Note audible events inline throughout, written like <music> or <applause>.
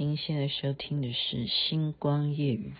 您现在收听的是《星光夜雨》。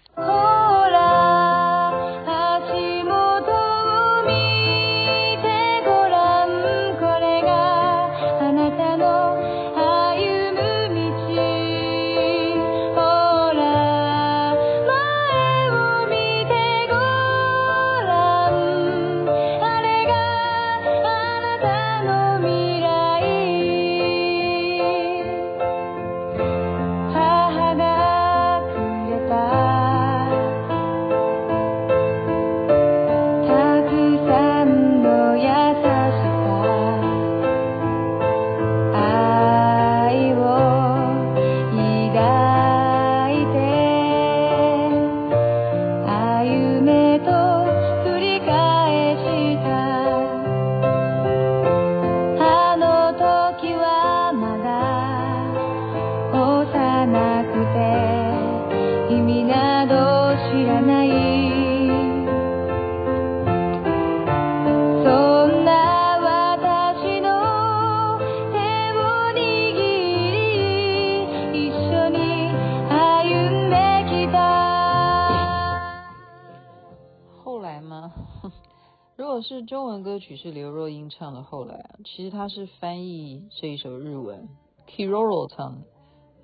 中文歌曲，是刘若英唱的。后来啊，其实她是翻译这一首日文，Kiroro 唱的。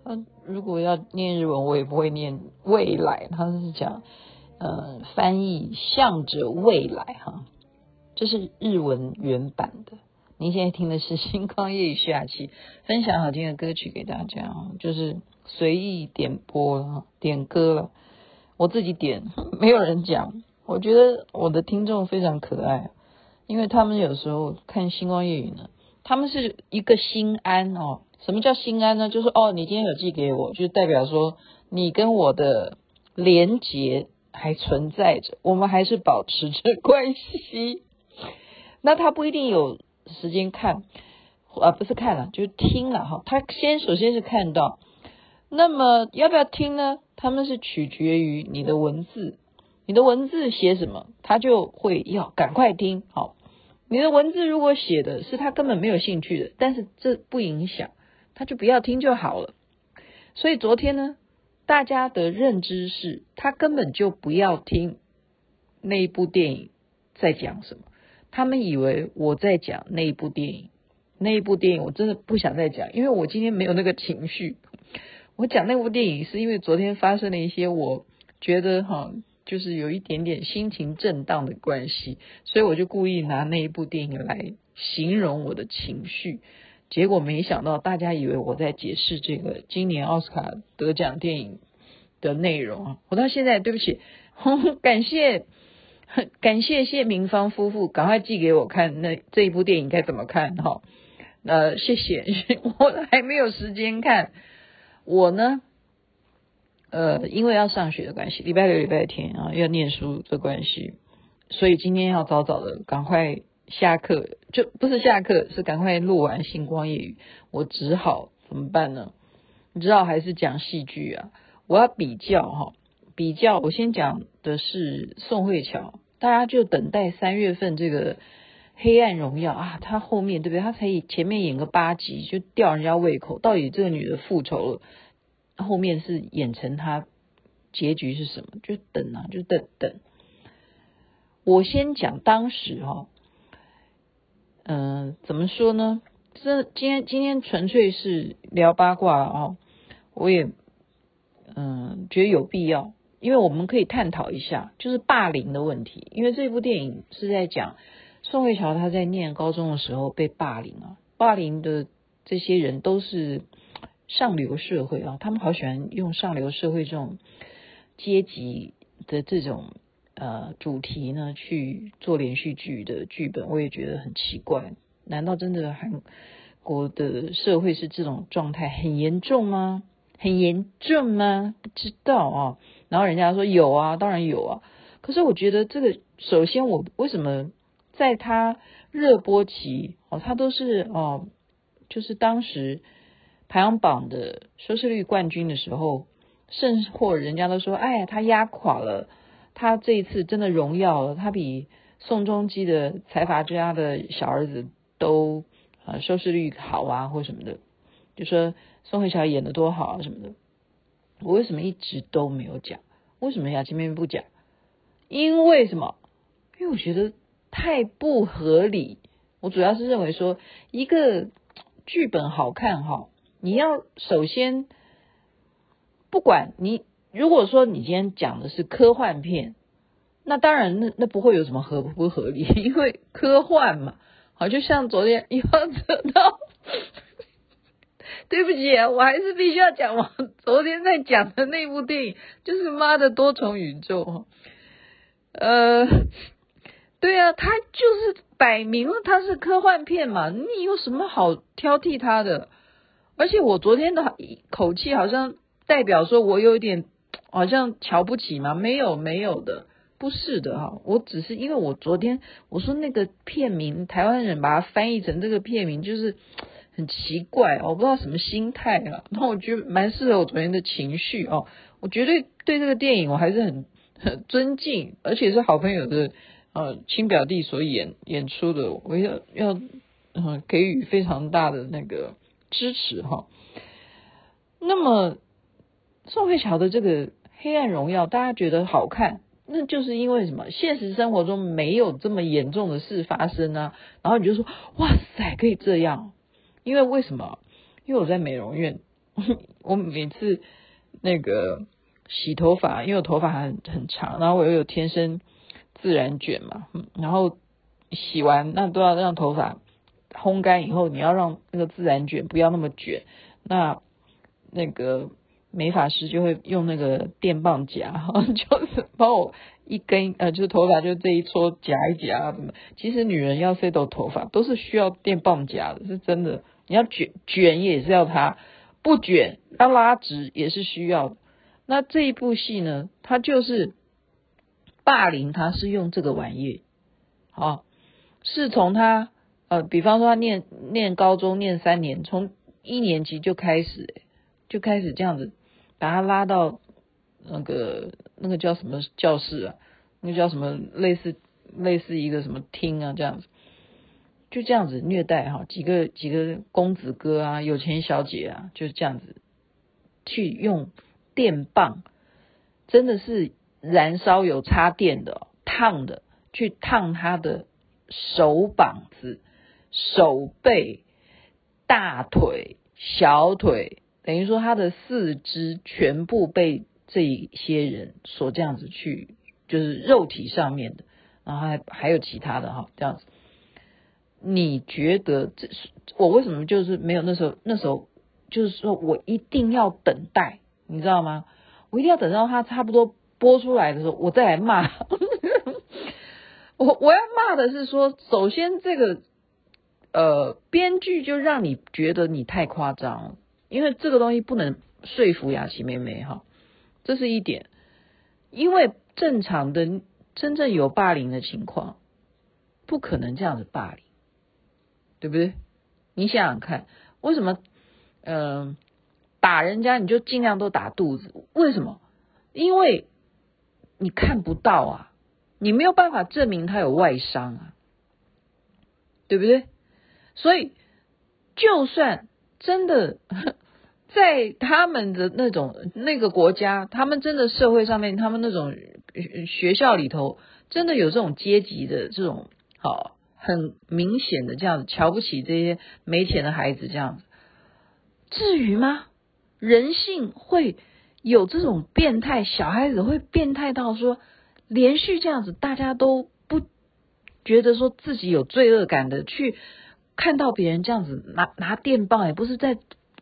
他如果要念日文，我也不会念未来。他是讲，呃，翻译向着未来哈。这是日文原版的。您现在听的是《星光夜雨》下期，分享好听的歌曲给大家，就是随意点播了，点歌了。我自己点，没有人讲。我觉得我的听众非常可爱。因为他们有时候看星光夜语呢，他们是一个心安哦。什么叫心安呢？就是哦，你今天有寄给我，就代表说你跟我的连结还存在着，我们还是保持着关系。<laughs> 那他不一定有时间看，啊，不是看了，就是听了哈。他先首先是看到，那么要不要听呢？他们是取决于你的文字，你的文字写什么，他就会要赶快听，好。你的文字如果写的是他根本没有兴趣的，但是这不影响，他就不要听就好了。所以昨天呢，大家的认知是他根本就不要听那一部电影在讲什么，他们以为我在讲那一部电影，那一部电影我真的不想再讲，因为我今天没有那个情绪。我讲那部电影是因为昨天发生了一些我觉得哈。就是有一点点心情震荡的关系，所以我就故意拿那一部电影来形容我的情绪，结果没想到大家以为我在解释这个今年奥斯卡得奖电影的内容啊！我到现在对不起，感谢感谢谢明芳夫妇赶快寄给我看那这一部电影该怎么看哈？呃，谢谢，<laughs> 我还没有时间看，我呢。呃，因为要上学的关系，礼拜六、礼拜天啊，要念书的关系，所以今天要早早的赶快下课，就不是下课，是赶快录完《星光夜语》。我只好怎么办呢？你知道还是讲戏剧啊？我要比较哈，比较。我先讲的是宋慧乔，大家就等待三月份这个《黑暗荣耀》啊，她后面对不对？他才前面演个八集就吊人家胃口，到底这个女的复仇了？后面是演成他结局是什么？就等啊，就等等。我先讲当时哈，嗯、怎么说呢？这今天今天纯粹是聊八卦啊，我也嗯、觉得有必要，因为我们可以探讨一下，就是霸凌的问题。因为这部电影是在讲宋慧乔她在念高中的时候被霸凌啊，霸凌的这些人都是。上流社会啊，他们好喜欢用上流社会这种阶级的这种呃主题呢去做连续剧的剧本，我也觉得很奇怪。难道真的韩国的社会是这种状态很严重吗？很严重吗？不知道啊。然后人家说有啊，当然有啊。可是我觉得这个，首先我为什么在他热播期哦，他都是哦，就是当时。排行榜的收视率冠军的时候，甚或人家都说：“哎呀，他压垮了，他这一次真的荣耀了，他比宋仲基的财阀之家的小儿子都呃收视率好啊，或什么的，就说宋慧乔演的多好啊什么的。”我为什么一直都没有讲？为什么雅琪妹妹不讲？因为什么？因为我觉得太不合理。我主要是认为说，一个剧本好看哈，你要首先，不管你如果说你今天讲的是科幻片，那当然那那不会有什么合不合理，<laughs> 因为科幻嘛。好，就像昨天要知道。<laughs> 对不起，我还是必须要讲我昨天在讲的那部电影，就是《妈的多重宇宙》。呃，对啊，它就是摆明了它是科幻片嘛，你有什么好挑剔它的？而且我昨天的口气好像代表说我有一点好像瞧不起嘛，没有没有的，不是的哈，我只是因为我昨天我说那个片名，台湾人把它翻译成这个片名就是。很奇怪，我不知道什么心态啊。那我觉得蛮适合我昨天的情绪哦。我绝对对这个电影我还是很很尊敬，而且是好朋友的呃亲表弟所演演出的，我要要嗯给予非常大的那个支持哈。那么宋慧乔的这个《黑暗荣耀》，大家觉得好看，那就是因为什么？现实生活中没有这么严重的事发生啊。然后你就说哇塞，可以这样。因为为什么？因为我在美容院，我每次那个洗头发，因为我头发很很长，然后我又有天生自然卷嘛，然后洗完那都要让头发烘干以后，你要让那个自然卷不要那么卷，那那个美发师就会用那个电棒夹，<laughs> 就是帮我一根呃，就是头发就这一撮夹一夹什么。其实女人要 set 到头发都是需要电棒夹的，是真的。你要卷卷也是要它，不卷要拉直也是需要的。那这一部戏呢，它就是霸凌，他是用这个玩意，好，是从他呃，比方说他念念高中念三年，从一年级就开始，就开始这样子把他拉到那个那个叫什么教室啊，那个叫什么类似类似一个什么厅啊这样子。就这样子虐待哈，几个几个公子哥啊，有钱小姐啊，就是这样子去用电棒，真的是燃烧有插电的烫的，去烫他的手膀子、手背、大腿、小腿，等于说他的四肢全部被这一些人所这样子去，就是肉体上面的，然后还还有其他的哈，这样子。你觉得这是我为什么就是没有那时候那时候就是说我一定要等待，你知道吗？我一定要等到他差不多播出来的时候，我再来骂。<laughs> 我我要骂的是说，首先这个呃编剧就让你觉得你太夸张，因为这个东西不能说服雅琪妹妹哈，这是一点。因为正常的真正有霸凌的情况，不可能这样子霸凌。对不对？你想想看，为什么？嗯、打人家你就尽量都打肚子，为什么？因为你看不到啊，你没有办法证明他有外伤啊，对不对？所以，就算真的 <laughs> 在他们的那种那个国家，他们真的社会上面，他们那种学校里头，真的有这种阶级的这种好。很明显的这样子瞧不起这些没钱的孩子，这样子，至于吗？人性会有这种变态，小孩子会变态到说，连续这样子，大家都不觉得说自己有罪恶感的去看到别人这样子拿拿电棒，也不是在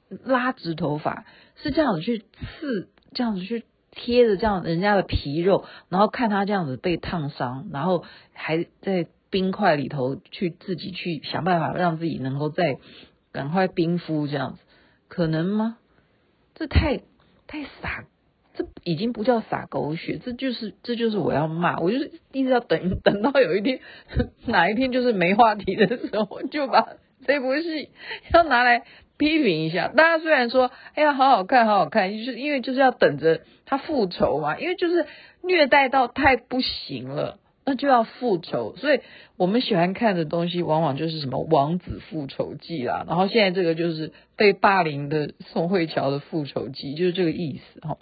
拉直头发，是这样子去刺，这样子去贴着这样人家的皮肉，然后看他这样子被烫伤，然后还在。冰块里头去自己去想办法让自己能够再赶快冰敷这样子，可能吗？这太太傻，这已经不叫撒狗血，这就是这就是我要骂，我就是一直要等等到有一天哪一天就是没话题的时候，就把这部戏要拿来批评一下。大家虽然说哎呀好好看好好看，就是因为就是要等着他复仇嘛，因为就是虐待到太不行了。那就要复仇。所以我们喜欢看的东西，往往就是什么《王子复仇记》啦。然后现在这个就是被霸凌的宋慧乔的复仇记，就是这个意思哈。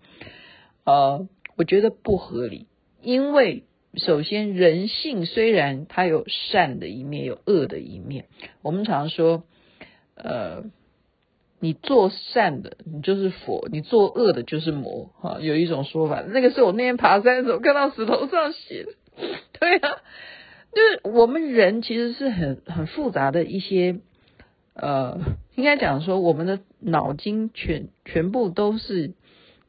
呃，我觉得不合理，因为首先人性虽然它有善的一面，有恶的一面。我们常说，呃。你做善的，你就是佛；你做恶的，就是魔。哈，有一种说法，那个是我那天爬山的时候看到石头上写的。对啊，就是我们人其实是很很复杂的一些，呃，应该讲说我们的脑筋全全部都是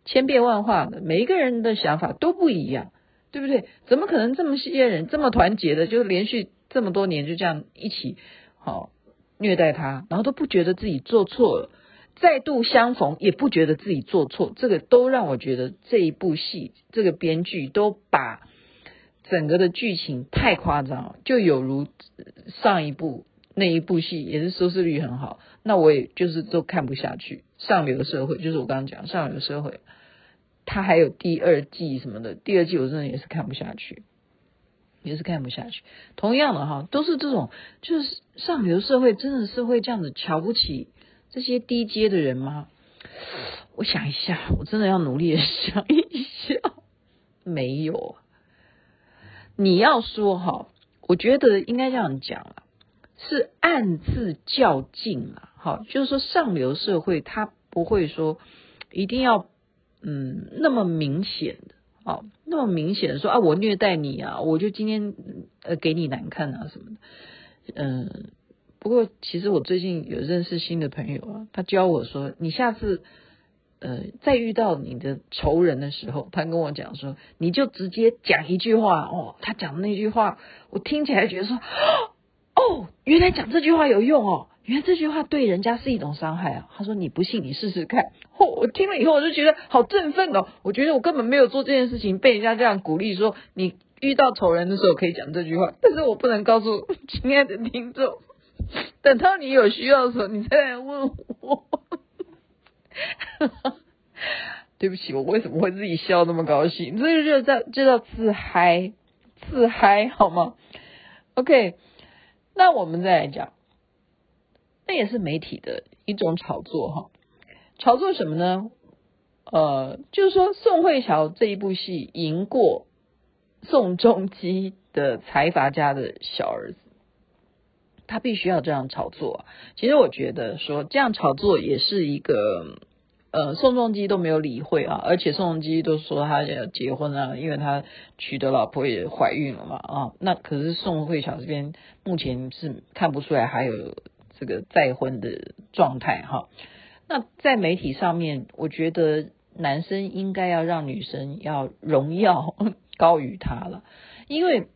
千变万化的，每一个人的想法都不一样，对不对？怎么可能这么些人这么团结的，就连续这么多年就这样一起好虐待他，然后都不觉得自己做错了？再度相逢，也不觉得自己做错，这个都让我觉得这一部戏，这个编剧都把整个的剧情太夸张了，就有如上一部那一部戏也是收视率很好，那我也就是都看不下去。上流社会就是我刚刚讲上流社会，它还有第二季什么的，第二季我真的也是看不下去，也是看不下去。同样的哈，都是这种，就是上流社会真的是会这样子瞧不起。这些低阶的人吗？我想一下，我真的要努力的想一下。没有。你要说哈，我觉得应该这样讲啊，是暗自较劲啊。好，就是说上流社会他不会说一定要嗯那么明显的，哦，那么明显的说啊，我虐待你啊，我就今天呃给你难看啊什么的，嗯。不过，其实我最近有认识新的朋友啊，他教我说，你下次呃再遇到你的仇人的时候，他跟我讲说，你就直接讲一句话哦。他讲的那句话，我听起来觉得说，<gasps> 哦，原来讲这句话有用哦，原来这句话对人家是一种伤害啊。他说你不信，你试试看。哦，我听了以后我就觉得好振奋哦，我觉得我根本没有做这件事情，被人家这样鼓励说，你遇到仇人的时候可以讲这句话，但是我不能告诉亲爱的听众。等到你有需要的时候，你再来问我。<laughs> 对不起，我为什么会自己笑那么高兴？这就叫这叫自嗨，自嗨好吗？OK，那我们再来讲，那也是媒体的一种炒作哈。炒作什么呢？呃，就是说宋慧乔这一部戏赢过宋仲基的财阀家的小儿子。他必须要这样炒作。其实我觉得说这样炒作也是一个，呃，宋仲基都没有理会啊，而且宋仲基都说他要结婚啊，因为他娶的老婆也怀孕了嘛啊。那可是宋慧乔这边目前是看不出来还有这个再婚的状态哈。那在媒体上面，我觉得男生应该要让女生要荣耀高于他了，因为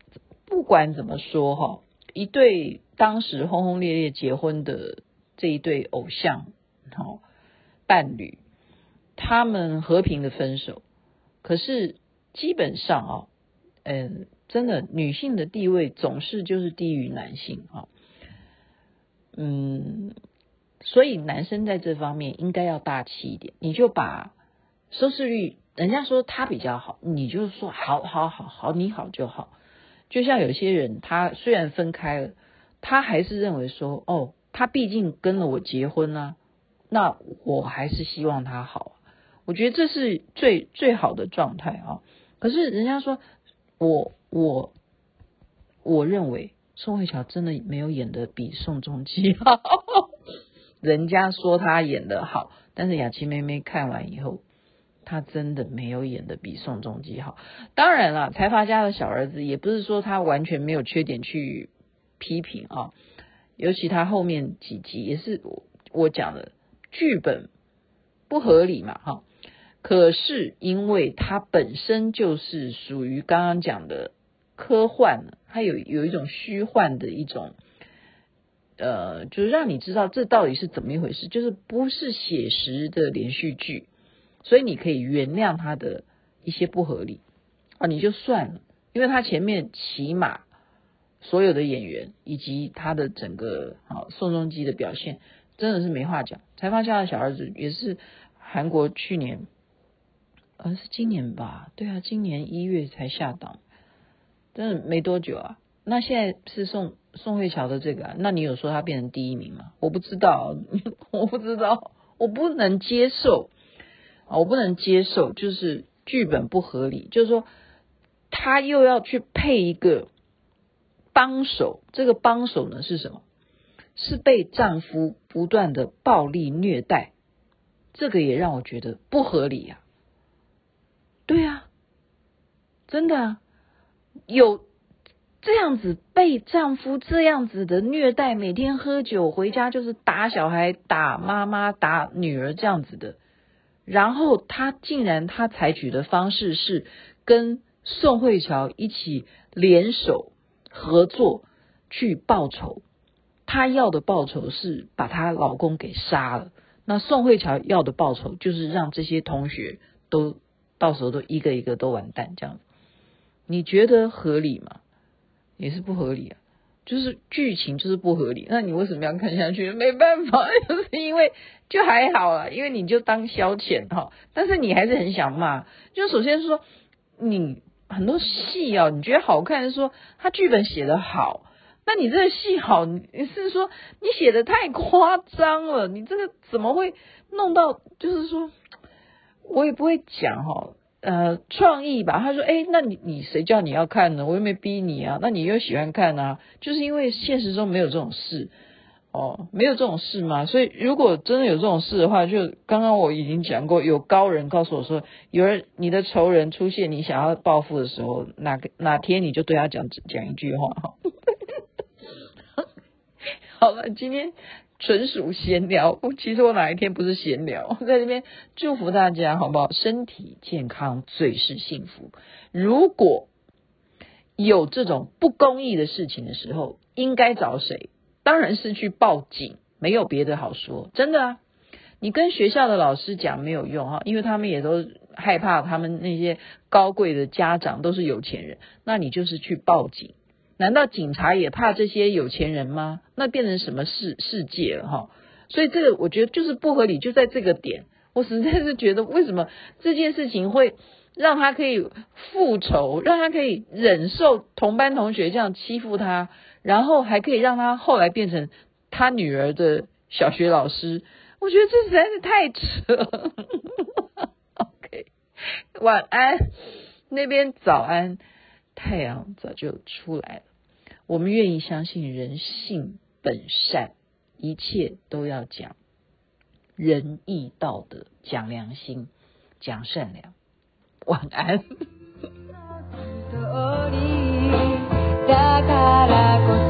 不管怎么说哈，一对。当时轰轰烈烈结婚的这一对偶像，好伴侣，他们和平的分手。可是基本上啊，嗯，真的女性的地位总是就是低于男性啊，嗯，所以男生在这方面应该要大气一点。你就把收视率，人家说他比较好，你就说好好好好，你好就好。就像有些人，他虽然分开了。他还是认为说，哦，他毕竟跟了我结婚啊，那我还是希望他好。我觉得这是最最好的状态啊。可是人家说，我我我认为宋慧乔真的没有演得比宋仲基好。人家说他演得好，但是雅琪妹妹看完以后，他真的没有演得比宋仲基好。当然了，财阀家的小儿子也不是说他完全没有缺点去。批评啊，尤其他后面几集也是我我讲的剧本不合理嘛哈，可是因为它本身就是属于刚刚讲的科幻，它有有一种虚幻的一种，呃，就是让你知道这到底是怎么一回事，就是不是写实的连续剧，所以你可以原谅它的一些不合理啊，你就算了，因为它前面起码。所有的演员以及他的整个啊宋仲基的表现真的是没话讲。财阀家的小儿子也是韩国去年，呃是今年吧？对啊，今年一月才下档，真的没多久啊。那现在是宋宋慧乔的这个啊，那你有说她变成第一名吗？我不知道，<laughs> 我不知道，我不能接受啊，我不能接受，就是剧本不合理，就是说他又要去配一个帮手，这个帮手呢是什么？是被丈夫不断的暴力虐待，这个也让我觉得不合理呀。对呀，真的啊，有。这样子被丈夫这样子的虐待，每天喝酒回家就是打小孩、打妈妈、打女儿这样子的，然后她竟然她采取的方式是跟宋慧乔一起联手合作去报仇，她要的报仇是把她老公给杀了，那宋慧乔要的报仇就是让这些同学都到时候都一个一个都完蛋这样子，你觉得合理吗？也是不合理啊，就是剧情就是不合理，那你为什么要看下去？没办法，<laughs> 就是因为就还好啊，因为你就当消遣哈。但是你还是很想骂，就首先说你很多戏啊，你觉得好看是说他剧本写得好，那你这个戏好，你是说你写得太夸张了，你这个怎么会弄到？就是说我也不会讲哈。呃，创意吧。他说：“哎，那你你谁叫你要看呢？我又没逼你啊。那你又喜欢看啊？就是因为现实中没有这种事哦，没有这种事嘛。所以如果真的有这种事的话，就刚刚我已经讲过，有高人告诉我说，有人你的仇人出现，你想要报复的时候，哪个哪天你就对他讲讲一句话哈。<laughs> 好了，今天。”纯属闲聊，<laughs> 其实我哪一天不是闲聊？<laughs> 在这边祝福大家，好不好？身体健康最是幸福。如果有这种不公义的事情的时候，应该找谁？当然是去报警，没有别的好说。真的啊，你跟学校的老师讲没有用哈，因为他们也都害怕，他们那些高贵的家长都是有钱人，那你就是去报警。难道警察也怕这些有钱人吗？那变成什么世世界了哈？所以这个我觉得就是不合理，就在这个点，我实在是觉得为什么这件事情会让他可以复仇，让他可以忍受同班同学这样欺负他，然后还可以让他后来变成他女儿的小学老师？我觉得这实在是太扯了。<laughs> OK，晚安，那边早安。太阳早就出来了，我们愿意相信人性本善，一切都要讲仁义道德，讲良心，讲善良。晚安。<laughs>